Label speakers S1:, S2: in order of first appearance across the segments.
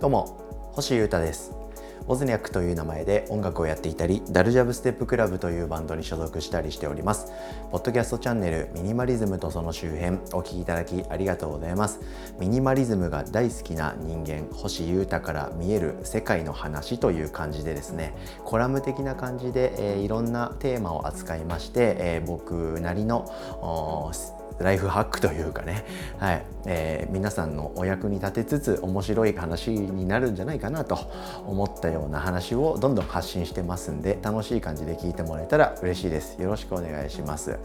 S1: どうも星優太です。オズニャックという名前で音楽をやっていたりダルジャブステップクラブというバンドに所属したりしております。ポッドキャストチャンネルミニマリズムとその周辺お聞きいただきありがとうございます。ミニマリズムが大好きな人間星優太から見える世界の話という感じでですねコラム的な感じで、えー、いろんなテーマを扱いまして、えー、僕なりのライフハックというかね、はい。えー、皆さんのお役に立てつつ面白い話になるんじゃないかなと思ったような話をどんどん発信してますんで楽しい感じで聞いてもらえたら嬉しいです。よろしくお願いします。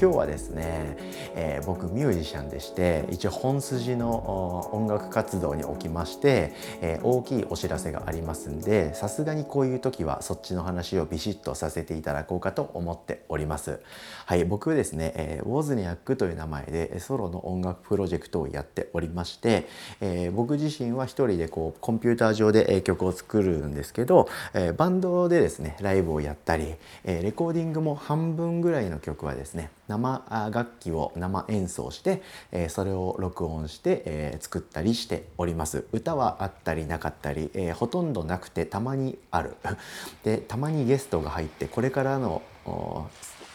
S1: 今日はですね、えー、僕ミュージシャンでして一応本筋の音楽活動におきまして、えー、大きいお知らせがありますんでさすがにこういう時はそっちの話をビシッとさせていただこうかと思っております。はい。僕ですね、えー、ウォズニャックという名前でソロの音楽プロジェクトをやっておりまして、えー、僕自身は一人でこうコンピューター上で曲を作るんですけど、えー、バンドでですねライブをやったり、えー、レコーディングも半分ぐらいの曲はですね生楽器を生演奏して、えー、それを録音して、えー、作ったりしております。歌はあったりなかったり、えー、ほとんどなくてたまにある。でたまにゲストが入ってこれからの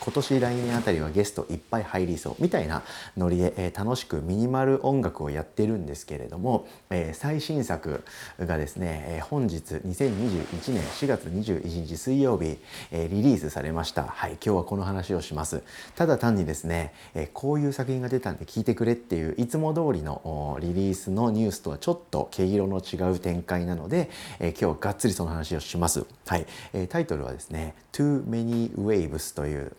S1: 今年来年あたりはゲストいっぱい入りそう。みたいなノリで、えー、楽しくミニマル音楽をやってるんですけれども、えー、最新作がですね、えー、本日2021年4月21日水曜日、えリリースされました。はい今日はこの話をします。ただ単にですね、えこういう作品が出たんで聞いてくれっていういつも通りのリリースのニュースとはちょっと毛色の違う展開なので、え今日はがっつりその話をします。はい、えタイトルはですね Too Many Waves という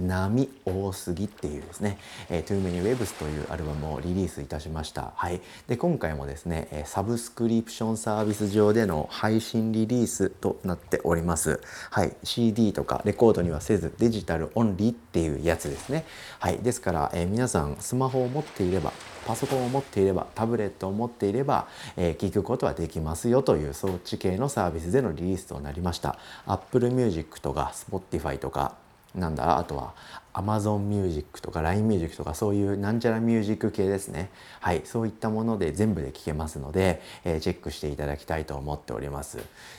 S1: 波多すぎっていうですね、えー、Too Many Waves というアルバムをリリースいたしました。はい。で、今回もですね、サブスクリプションサービス上での配信リリースとなっております。はい。CD とかレコードにはせずデジタルオンリーっていうやつですね。はい。ですから、えー、皆さんスマホを持っていれば、パソコンを持っていれば、タブレットを持っていれば、えー、聞くことはできますよという装置系のサービスでのリリースとなりました。Apple Music とか Spotify とかなんだ？あとは Amazon Music とか LINE Music とかそういうなんちゃらミュージック系ですね。はい。そういったもので全部で聴けますので、えー、チェックしていただきたいと思っております。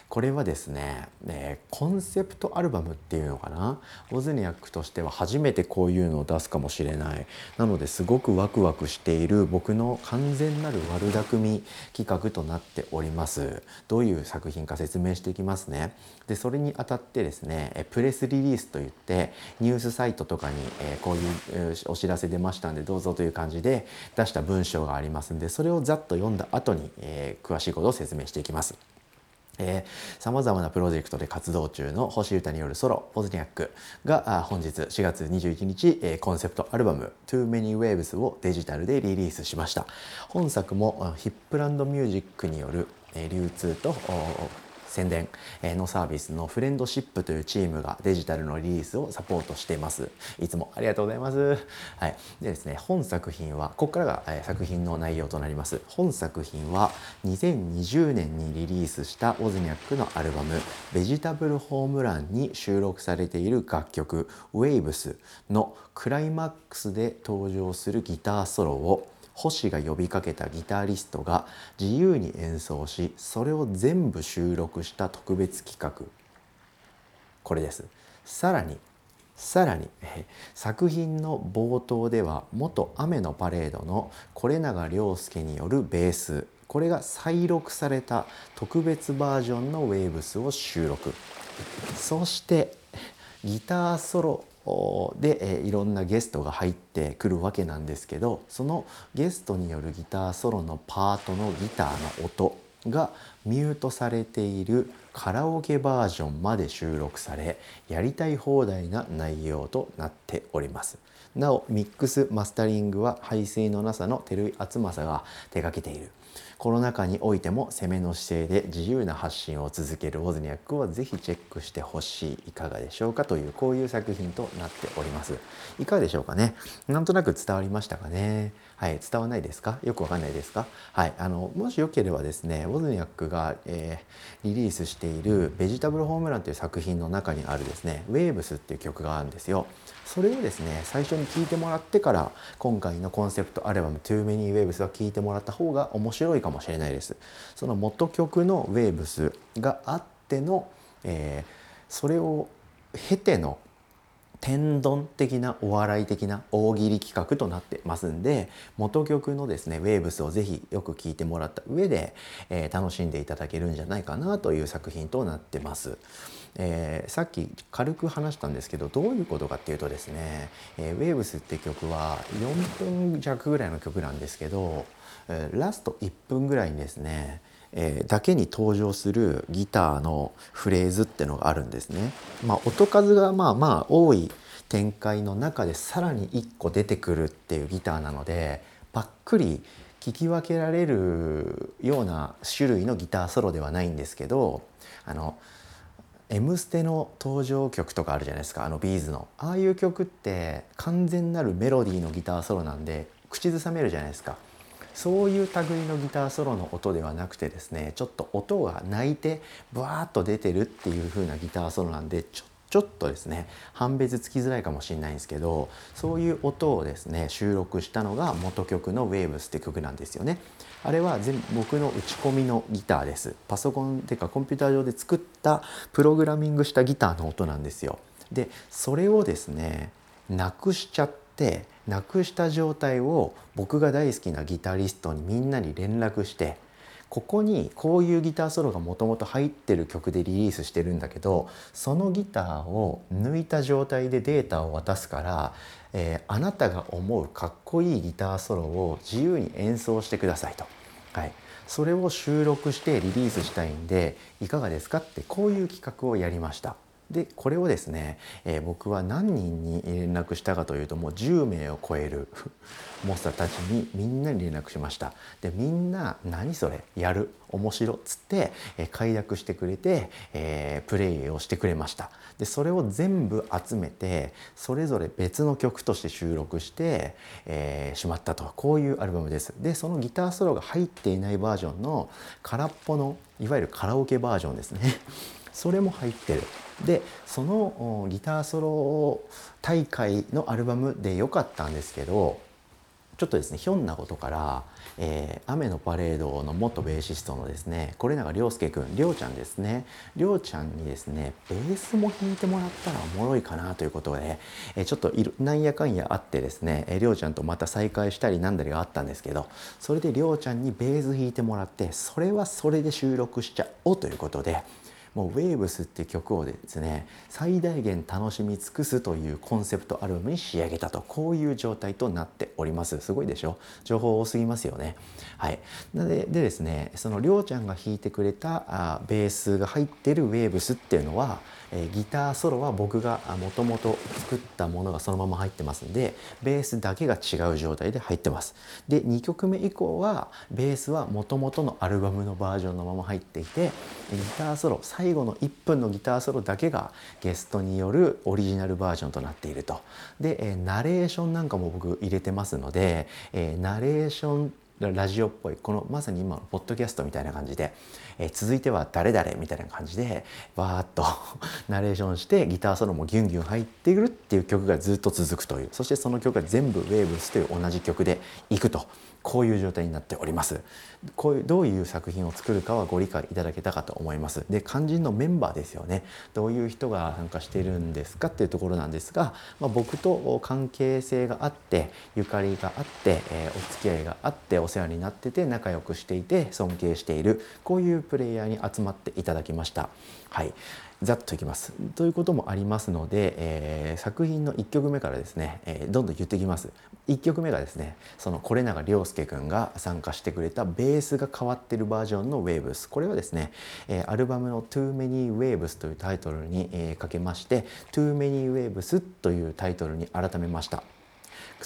S1: これはですね、えー、コンセプトアルバムっていうのかな？オズニアックとしては初めてこういうのを出すかもしれない。なのですごくワクワクしている僕の完全なる悪巧み企画となっております。どういう作品か説明していきますね。でそれにあたってですねプレスリリースといってニュースサイトとかに、えこういうお知らせ出ましたんでどうぞという感じで出した文章がありますんでそれをざっと読んだ後に、え詳しいことを説明していきます。さまざまなプロジェクトで活動中の星歌によるソロ「ポズニャック」が本日4月21日、えー、コンセプトアルバム「Too Many Waves」をデジタルでリリースしました本作もヒップランドミュージックによる流通と宣伝のサービスのフレンドシップというチームがデジタルのリリースをサポートしています。いつもありがとうございます。はい。でですね、本作品は、ここからが作品の内容となります。本作品は2020年にリリースしたオズニャックのアルバムベジタブルホームランに収録されている楽曲 Waves のクライマックスで登場するギターソロを星が呼びかけたギタリストが自由に演奏しそれを全部収録した特別企画。これです。さらにさらに 作品の冒頭では元雨のパレードの是永亮介によるベース。これが再録された特別バージョンのウェーブスを収録。そしてギターソロで、いろんなゲストが入ってくるわけなんですけどそのゲストによるギターソロのパートのギターの音がミュートされているカラオケバージョンまで収録されやりたい放題な内容となっております。なおミックスマスタリングは排水のなさの照井敦正が手掛けている。コロナ禍においても攻めの姿勢で自由な発信を続けるウォズニャックをぜひチェックしてほしい。いかがでしょうかというこういう作品となっております。いかがでしょうかね？なんとなく伝わりましたかね？はい、伝わないですか？よくわかんないですか？はい、あのもしよければですねウォズニャックが、えー、リリースしている「ベジタブルホームラン」という作品の中にあるですね「ウェーブス」っていう曲があるんですよ。それをですね最初に聞いてもらってから今回のコンセプトアルバム「Too Many Waves」は聞いてもらった方が面白いかもしれないです。その元曲の「Waves」があっての、えー、それを経ての天丼的なお笑い的な大喜利企画となってますんで元曲のですねウェーブスをぜひよく聴いてもらった上で、えー、楽しんでいただけるんじゃないかなという作品となってます。えー、さっき軽く話したんですけどどういうことかっていうとですね「えー、ウェーブス」って曲は4分弱ぐらいの曲なんですけど、えー、ラスト1分ぐらいにですねえー、だけに登場するギターのフレーズってのがあるんですね。まあ、音数がまあまあ多い展開の中でさらに1個出てくるっていうギターなのでばっくり聞き分けられるような種類のギターソロではないんですけどあの「M ステ」の登場曲とかあるじゃないですかあのビーズのああいう曲って完全なるメロディーのギターソロなんで口ずさめるじゃないですか。そういう類のギターソロの音ではなくてですねちょっと音が泣いてブワーッと出てるっていう風なギターソロなんでちょちょっとですね判別つきづらいかもしれないんですけどそういう音をですね収録したのが元曲の「Waves」って曲なんですよね。あれは全僕の打ち込みのギターです。パソコンていうかコンピューター上で作ったプログラミングしたギターの音なんですよ。でそれをですねなくしちゃってなくした状態を僕が大好きなギタリストにみんなに連絡してここにこういうギターソロがもともと入ってる曲でリリースしてるんだけどそのギターを抜いた状態でデータを渡すから、えー、あなたが思うかっこいいギターソロを自由に演奏してくださいと。はい、それを収録してリリースしたいんでいかがですかってこういう企画をやりました。でこれをですね、えー、僕は何人に連絡したかというともう10名を超えるモンスターたちにみんなに連絡しました。でみんな「何それやる面白」っつって、えー、快諾してくれて、えー、プレイをしてくれました。でそれを全部集めてそれぞれ別の曲として収録して、えー、しまったと。こういうアルバムです。でそのギターソロが入っていないバージョンの空っぽのいわゆるカラオケバージョンですね。それも入ってるでそのギターソロ大会のアルバムで良かったんですけどちょっとですねひょんなことから、えー、雨のパレードの元ベーシストのですね是永亮介くん亮ちゃんですね亮ちゃんにですねベースも弾いてもらったらおもろいかなということで、えー、ちょっとなんやかんやあってですね亮ちゃんとまた再会したりなんだりがあったんですけどそれで亮ちゃんにベース弾いてもらってそれはそれで収録しちゃおうということで。もう「Waves」っていう曲をですね最大限楽しみ尽くすというコンセプトアルバムに仕上げたとこういう状態となっております。すごいでしょ？情報多すぎますよね。はい。なのででですねそのりょうちゃんが弾いてくれたあベースが入ってる「Waves」っていうのはえギターソロは僕がもともと作ったものがそのまま入ってますんでベースだけが違う状態で入ってます。で2曲目以降はベースはもともとのアルバムのバージョンのまま入っていてギターソロ最最後の1分のギターソロだけがゲストによるオリジナルバージョンとなっていると。で、えナレーションなんかも僕入れてますので、えナレーションラジオっぽいこのまさに今のポッドキャストみたいな感じで、えー、続いては誰々みたいな感じでバーッと ナレーションしてギターソロもギュンギュン入ってくるっていう曲がずっと続くという。そしてその曲が全部ウェーブスという同じ曲でいくと。こういう状態になっております。こういうどういう作品を作るかはご理解いただけたかと思います。で肝心のメンバーですよね。どういう人が参加しているんですかっていうところなんですが、まあ、僕と関係性があってゆかりがあって、えー、お付き合いがあってお世話になってて仲良くしていて尊敬しているこういうプレイヤーに集まっていただきました。はい。ざっといきます。ということもありますので、えー、作品の1曲目からですね、えー、どんどん言ってきます。1曲目がですねその是永亮介くんが参加してくれたベースが変わってるバージョンの Waves これはですね、えー、アルバムの Too Many Waves というタイトルに、えー、かけまして Too Many Waves というタイトルに改めました。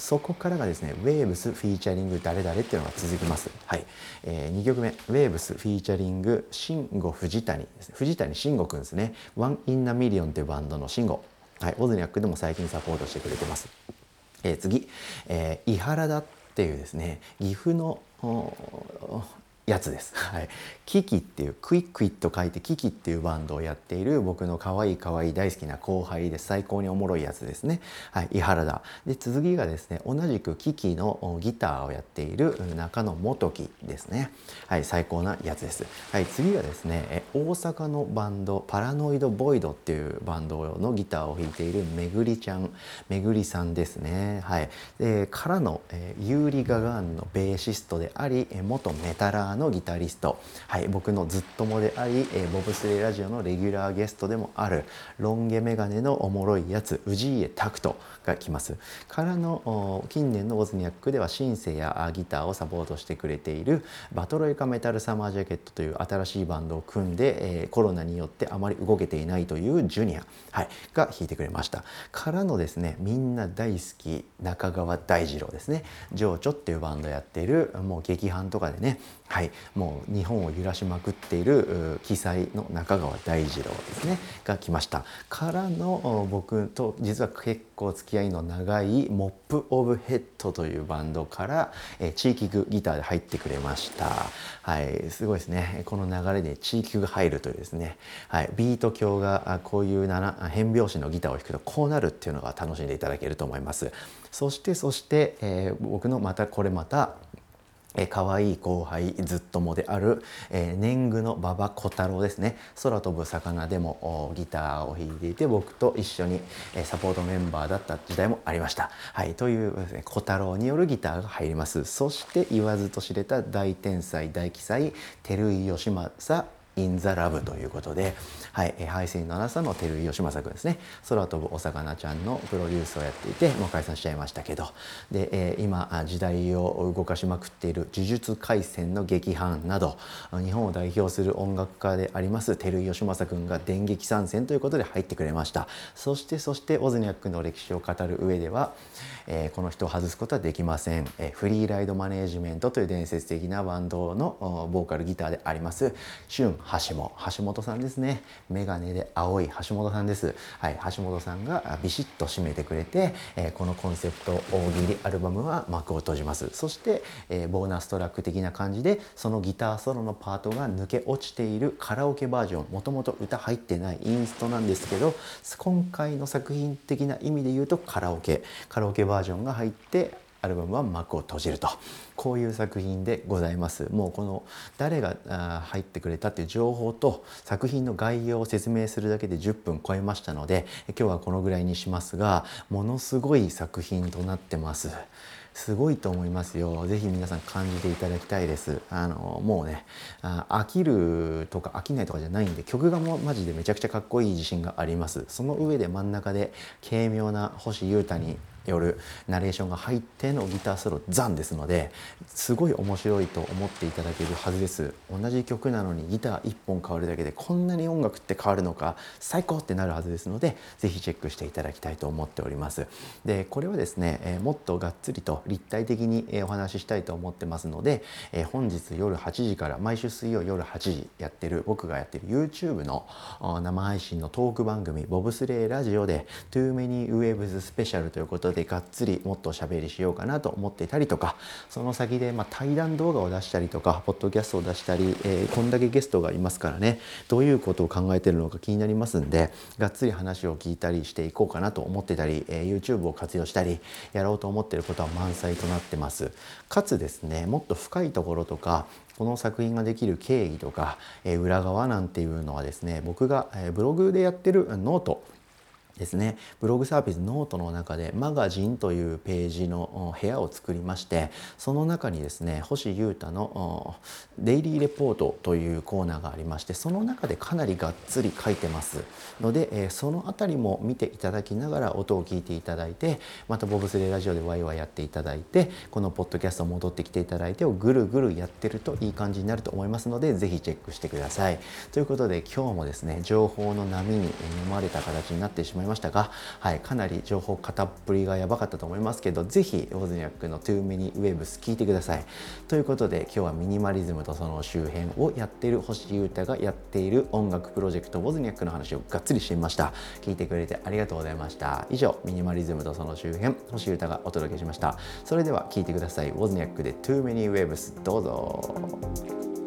S1: そこからがですね、Waves フィーチャリング誰々っていうのが続きます。はい。えー、2曲目、ウェーブスフィーチャリング慎吾藤谷ですね。藤谷慎吾くんですね。One in a Million っていうバンドの慎吾。はい。オズニャックでも最近サポートしてくれてます。えー、次、えー、伊原だっっていうですね岐阜のやつです。はい、キキっていうクイックイッと書いてキキっていうバンドをやっている僕の可愛い可愛い大好きな後輩で最高におもろいやつですね。はい、伊原田。で続きがですね同じくキキのギターをやっている中野元樹ですね。はい、最高なやつです。はい、次がですね大阪のバンドパラノイドボイドっていうバンドのギターを弾いているめぐりちゃんめぐりさんですね。はい、でからの、えー、ユーリ・ガガーンのベーシストであり元メタラーのギタリスト、はい、僕のずっともであり、えー、ボブスレーラジオのレギュラーゲストでもあるロン毛メガネのおもろいやつ氏家拓人が来ます。からの近年のオズニャックではシンセやギターをサポートしてくれているバトロイカメタルサマージャケットという新しいバンドを組んで、えー、コロナによってあまり動けていないというジュニア、はい、が弾いてくれました。からのですねみんな大好き中川大二郎ですね。情緒っていうバンドやってるもう劇伴とかでね。はいもう日本を揺らしまくっている記載の中川大二郎ですねが来ました。からの僕と実は結構付き合いの長いモップ・オブ・ヘッドというバンドから、え地域グギターで入ってくれました。はいすごいですね。この流れで地域グが入るというですね、はい、ビート教がこういう変拍子のギターを弾くとこうなるっていうのが楽しんでいただけると思います。そしてそして、えー、僕のまたこれまたえー、可愛い後輩ずっともである、えー、年貢の馬場小太郎ですね空飛ぶ魚でもギターを弾いていて僕と一緒に、えー、サポートメンバーだった時代もありました。はい、というですね小太郎によるギターが入りますそして言わずと知れた大天才大奇才照井義政インザラブということで、はい、配信のアナさんの照井義政君ですね。空飛ぶお魚ちゃんのプロデュースをやっていてもう解散しちゃいましたけど。で、えー、今時代を動かしまくっている呪術廻戦の劇伴など日本を代表する音楽家であります照井義政君が電撃参戦ということで入ってくれました。そしてそしてオズニャックの歴史を語る上では、えー、この人を外すことはできません、えー、フリーライドマネージメントという伝説的なバンドのボーカルギターであります俊橋本橋本さんですね。メガネで青い橋本さんです。はい橋本さんがビシッと締めてくれて、えー、このコンセプト大喜利アルバムは幕を閉じます。そして、えー、ボーナストラック的な感じでそのギターソロのパートが抜け落ちているカラオケバージョンもともと歌入ってないインストなんですけど今回の作品的な意味で言うとカラオケ。カラオケバージョンが入ってアルバムは幕を閉じるとこういう作品でございますもうこの誰が入ってくれたっていう情報と作品の概要を説明するだけで10分超えましたので今日はこのぐらいにしますがものすごい作品となってますすごいと思いますよ。ぜひ皆さん感じていただきたいです。あのもうね飽きるとか飽きないとかじゃないんで曲がもうマジでめちゃくちゃかっこいい自信があります。その上で真ん中で軽妙な星優太によるナレーションが入ってのギターソロザンですのですごい面白いと思っていただけるはずです。同じ曲なのにギター1本変わるだけでこんなに音楽って変わるのか最高ってなるはずですので是非チェックしていただきたいと思っております。でこれはですね、えもっとがっつりと立体的に、えお話ししたいと思ってますので、え本日夜8時から毎週水曜夜8時やってる僕がやってる YouTube の生配信のトーク番組ボブスレーラジオで Too Many Waves スペシャルということででがっつりもっとおしゃべりしようかなと思っていたりとかその先でま対談動画を出したりとかポッドキャストを出したり、えー、こんだけゲストがいますからねどういうことを考えてるのか気になりますんでがっつり話を聞いたりしていこうかなと思ってたり、えー、YouTube を活用したりやろうと思ってることは満載となってます。かつですねもっと深いところとかこの作品ができる経緯とか、えー、裏側なんていうのはですね僕が、えブログでやってるノートですねブログサービスノートの中でマガジンというページの部屋を作りましてその中にですね星優太のデイリーレポートというコーナーがありましてその中でかなりがっつり書いてますのでその辺りも見ていただきながら音を聞いていただいてまたボブスレーラジオでワイワイやっていただいてこのポッドキャスト戻ってきていただいてをぐるぐるやってるといい感じになると思いますので是非チェックしてください。ということで今日もですね情報の波に飲まれた形になってしまいましたましたが、はい、かなり情報片っぷりがやばかったと思いますけどぜひウォズニャックの Too Many Waves 聞いてください。ということで今日はミニマリズムとその周辺をやっている星優太がやっている音楽プロジェクトウォズニャックの話をがっつりしてみました。聞いてくれてありがとうございました。以上ミニマリズムとその周辺星優太がお届けしました。それでは聞いてください。ウォズニャックで Too Many Waves どうぞ。